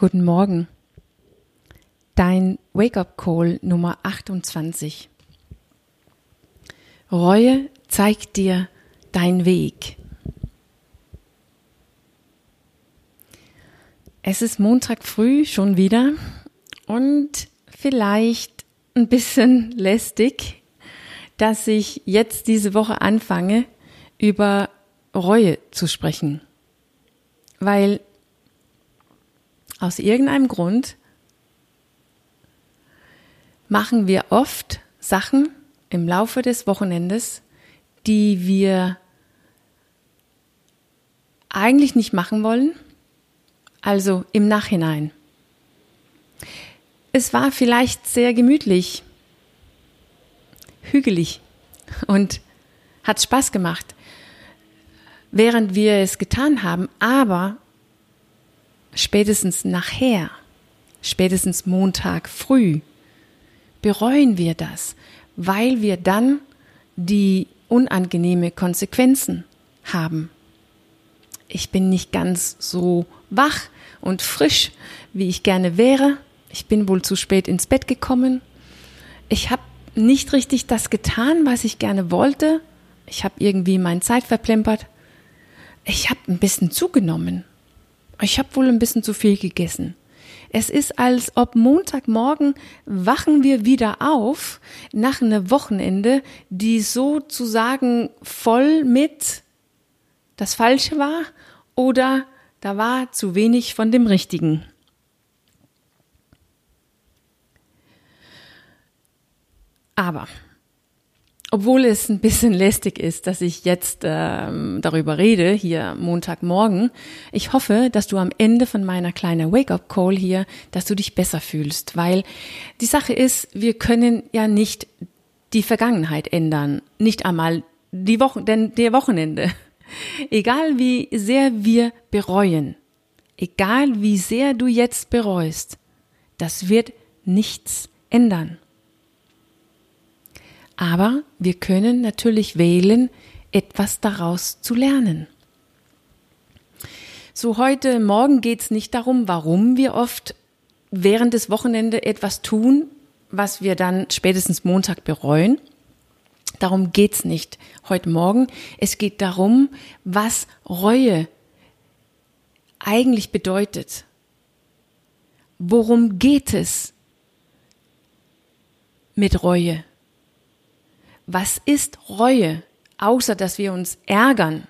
Guten Morgen. Dein Wake-up-Call Nummer 28. Reue zeigt dir dein Weg. Es ist Montag früh schon wieder und vielleicht ein bisschen lästig, dass ich jetzt diese Woche anfange, über Reue zu sprechen. Weil aus irgendeinem Grund machen wir oft Sachen im Laufe des Wochenendes, die wir eigentlich nicht machen wollen, also im Nachhinein. Es war vielleicht sehr gemütlich, hügelig und hat Spaß gemacht, während wir es getan haben, aber spätestens nachher, spätestens Montag früh, bereuen wir das, weil wir dann die unangenehme Konsequenzen haben. Ich bin nicht ganz so wach und frisch, wie ich gerne wäre. Ich bin wohl zu spät ins Bett gekommen. Ich habe nicht richtig das getan, was ich gerne wollte. Ich habe irgendwie meine Zeit verplempert. Ich habe ein bisschen zugenommen. Ich habe wohl ein bisschen zu viel gegessen. Es ist, als ob Montagmorgen wachen wir wieder auf nach einem Wochenende, die sozusagen voll mit das Falsche war oder da war zu wenig von dem Richtigen. Aber obwohl es ein bisschen lästig ist, dass ich jetzt ähm, darüber rede, hier Montagmorgen, ich hoffe, dass du am Ende von meiner kleinen Wake-up-Call hier, dass du dich besser fühlst, weil die Sache ist, wir können ja nicht die Vergangenheit ändern, nicht einmal die Woche, denn der Wochenende. Egal wie sehr wir bereuen, egal wie sehr du jetzt bereust, das wird nichts ändern. Aber wir können natürlich wählen, etwas daraus zu lernen. So heute Morgen geht es nicht darum, warum wir oft während des Wochenende etwas tun, was wir dann spätestens Montag bereuen. Darum geht's nicht heute Morgen. Es geht darum, was Reue eigentlich bedeutet. Worum geht es mit Reue? Was ist Reue, außer dass wir uns ärgern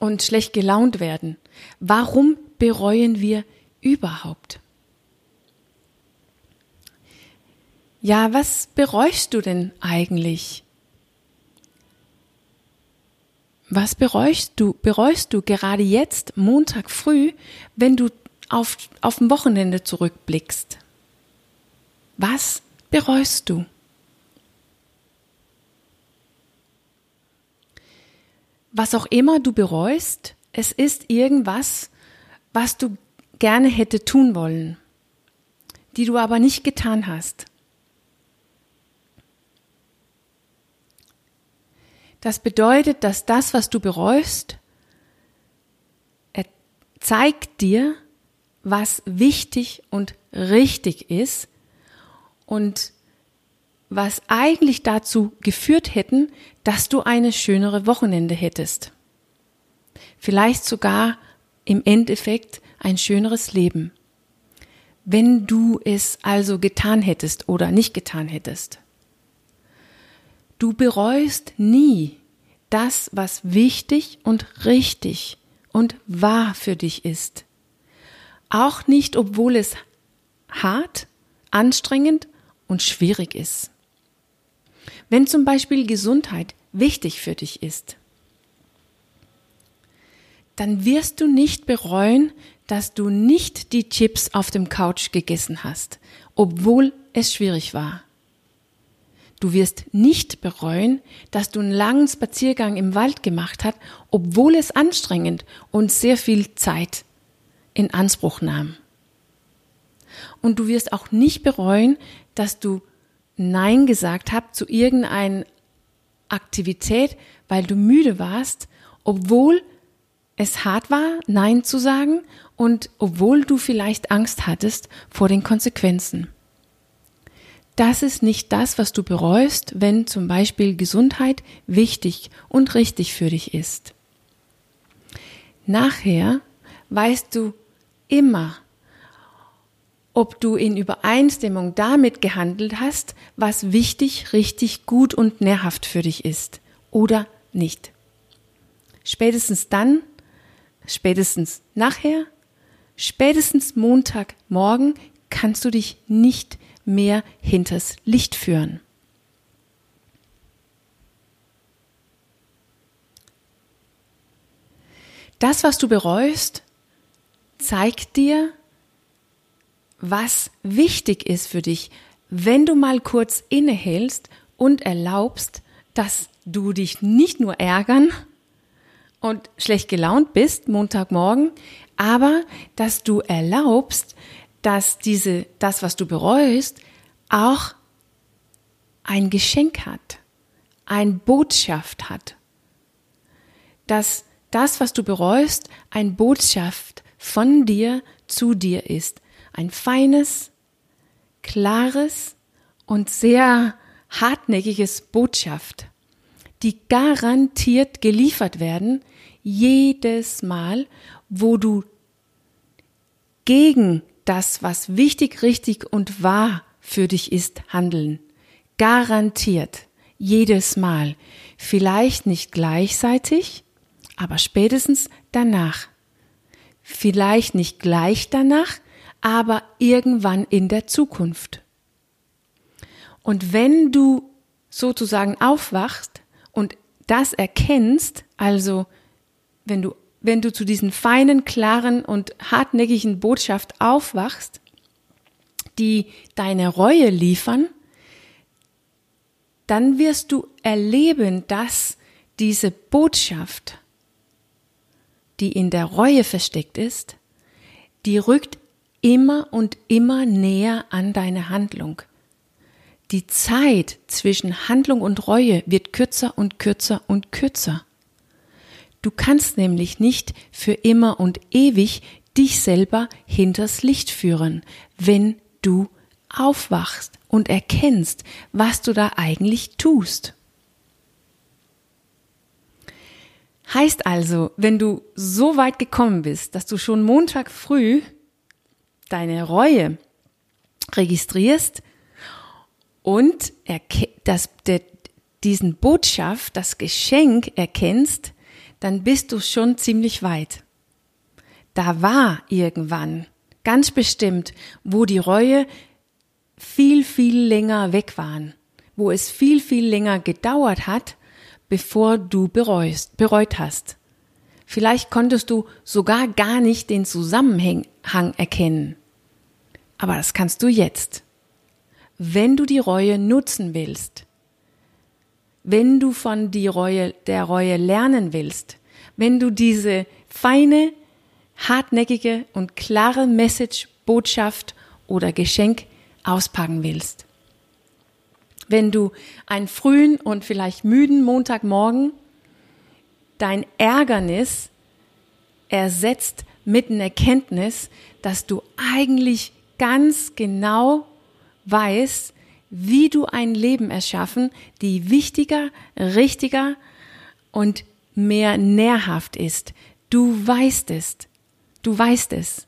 und schlecht gelaunt werden? Warum bereuen wir überhaupt? Ja, was bereust du denn eigentlich? Was bereust du, bereust du gerade jetzt, Montag früh, wenn du auf, auf dem Wochenende zurückblickst? Was bereust du? Was auch immer du bereust, es ist irgendwas, was du gerne hätte tun wollen, die du aber nicht getan hast. Das bedeutet, dass das, was du bereust, er zeigt dir, was wichtig und richtig ist und was eigentlich dazu geführt hätten, dass du eine schönere Wochenende hättest. Vielleicht sogar im Endeffekt ein schöneres Leben. Wenn du es also getan hättest oder nicht getan hättest. Du bereust nie das, was wichtig und richtig und wahr für dich ist. Auch nicht, obwohl es hart, anstrengend und schwierig ist. Wenn zum Beispiel Gesundheit wichtig für dich ist, dann wirst du nicht bereuen, dass du nicht die Chips auf dem Couch gegessen hast, obwohl es schwierig war. Du wirst nicht bereuen, dass du einen langen Spaziergang im Wald gemacht hast, obwohl es anstrengend und sehr viel Zeit in Anspruch nahm. Und du wirst auch nicht bereuen, dass du Nein gesagt habt zu irgendeiner Aktivität, weil du müde warst, obwohl es hart war, Nein zu sagen und obwohl du vielleicht Angst hattest vor den Konsequenzen. Das ist nicht das, was du bereust, wenn zum Beispiel Gesundheit wichtig und richtig für dich ist. Nachher weißt du immer, ob du in Übereinstimmung damit gehandelt hast, was wichtig, richtig, gut und nährhaft für dich ist oder nicht. Spätestens dann, spätestens nachher, spätestens Montagmorgen kannst du dich nicht mehr hinters Licht führen. Das, was du bereust, zeigt dir, was wichtig ist für dich, wenn du mal kurz innehältst und erlaubst, dass du dich nicht nur ärgern und schlecht gelaunt bist Montagmorgen, aber dass du erlaubst, dass diese, das, was du bereust, auch ein Geschenk hat, ein Botschaft hat. Dass das, was du bereust, ein Botschaft von dir zu dir ist. Ein feines, klares und sehr hartnäckiges Botschaft, die garantiert geliefert werden, jedes Mal, wo du gegen das, was wichtig, richtig und wahr für dich ist, handeln. Garantiert. Jedes Mal. Vielleicht nicht gleichzeitig, aber spätestens danach. Vielleicht nicht gleich danach, aber irgendwann in der Zukunft. Und wenn du sozusagen aufwachst und das erkennst, also wenn du wenn du zu diesen feinen, klaren und hartnäckigen Botschaft aufwachst, die deine Reue liefern, dann wirst du erleben, dass diese Botschaft, die in der Reue versteckt ist, die rückt immer und immer näher an deine Handlung. Die Zeit zwischen Handlung und Reue wird kürzer und kürzer und kürzer. Du kannst nämlich nicht für immer und ewig dich selber hinters Licht führen, wenn du aufwachst und erkennst, was du da eigentlich tust. Heißt also, wenn du so weit gekommen bist, dass du schon Montag früh deine Reue registrierst und das, der, diesen Botschaft, das Geschenk erkennst, dann bist du schon ziemlich weit. Da war irgendwann, ganz bestimmt, wo die Reue viel, viel länger weg waren, wo es viel, viel länger gedauert hat, bevor du bereust, bereut hast. Vielleicht konntest du sogar gar nicht den Zusammenhang erkennen. Aber das kannst du jetzt. Wenn du die Reue nutzen willst, wenn du von die Reue, der Reue lernen willst, wenn du diese feine, hartnäckige und klare Message, Botschaft oder Geschenk auspacken willst. Wenn du einen frühen und vielleicht müden Montagmorgen dein Ärgernis ersetzt mit einer Erkenntnis, dass du eigentlich ganz genau weißt, wie du ein Leben erschaffen, die wichtiger, richtiger und mehr nährhaft ist. Du weißt es. Du weißt es.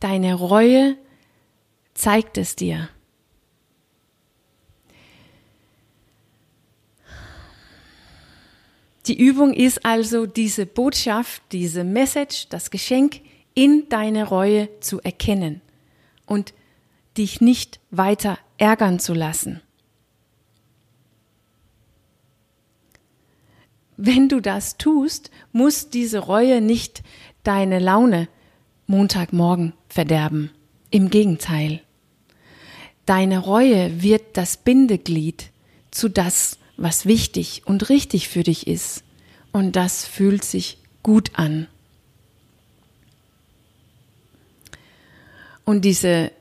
Deine Reue zeigt es dir. Die Übung ist also diese Botschaft, diese Message, das Geschenk in deine Reue zu erkennen und dich nicht weiter ärgern zu lassen. Wenn du das tust, muss diese Reue nicht deine Laune Montagmorgen verderben. Im Gegenteil. Deine Reue wird das Bindeglied zu das, was wichtig und richtig für dich ist. Und das fühlt sich gut an. Und diese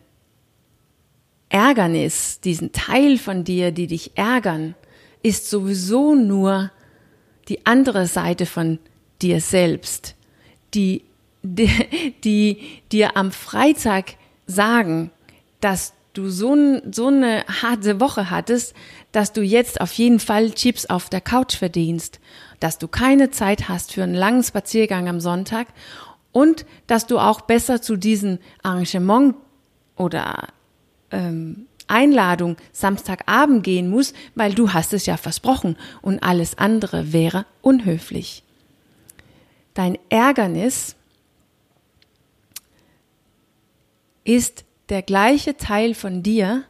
Ärgernis, diesen Teil von dir, die dich ärgern, ist sowieso nur die andere Seite von dir selbst, die, die, die dir am Freitag sagen, dass du so, so eine harte Woche hattest, dass du jetzt auf jeden Fall Chips auf der Couch verdienst, dass du keine Zeit hast für einen langen Spaziergang am Sonntag und dass du auch besser zu diesem Arrangement oder ähm, Einladung Samstagabend gehen musst, weil du hast es ja versprochen und alles andere wäre unhöflich. Dein Ärgernis ist der gleiche Teil von dir,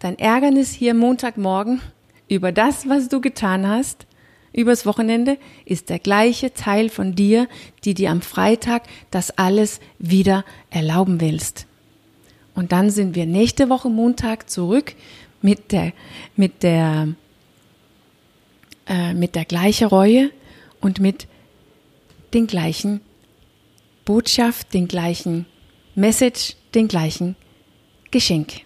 dein Ärgernis hier Montagmorgen über das, was du getan hast, übers Wochenende, ist der gleiche Teil von dir, die dir am Freitag das alles wieder erlauben willst. Und dann sind wir nächste Woche Montag zurück mit der, mit der, äh, mit der gleichen Reue und mit den gleichen Botschaft, den gleichen Message, den gleichen Geschenk.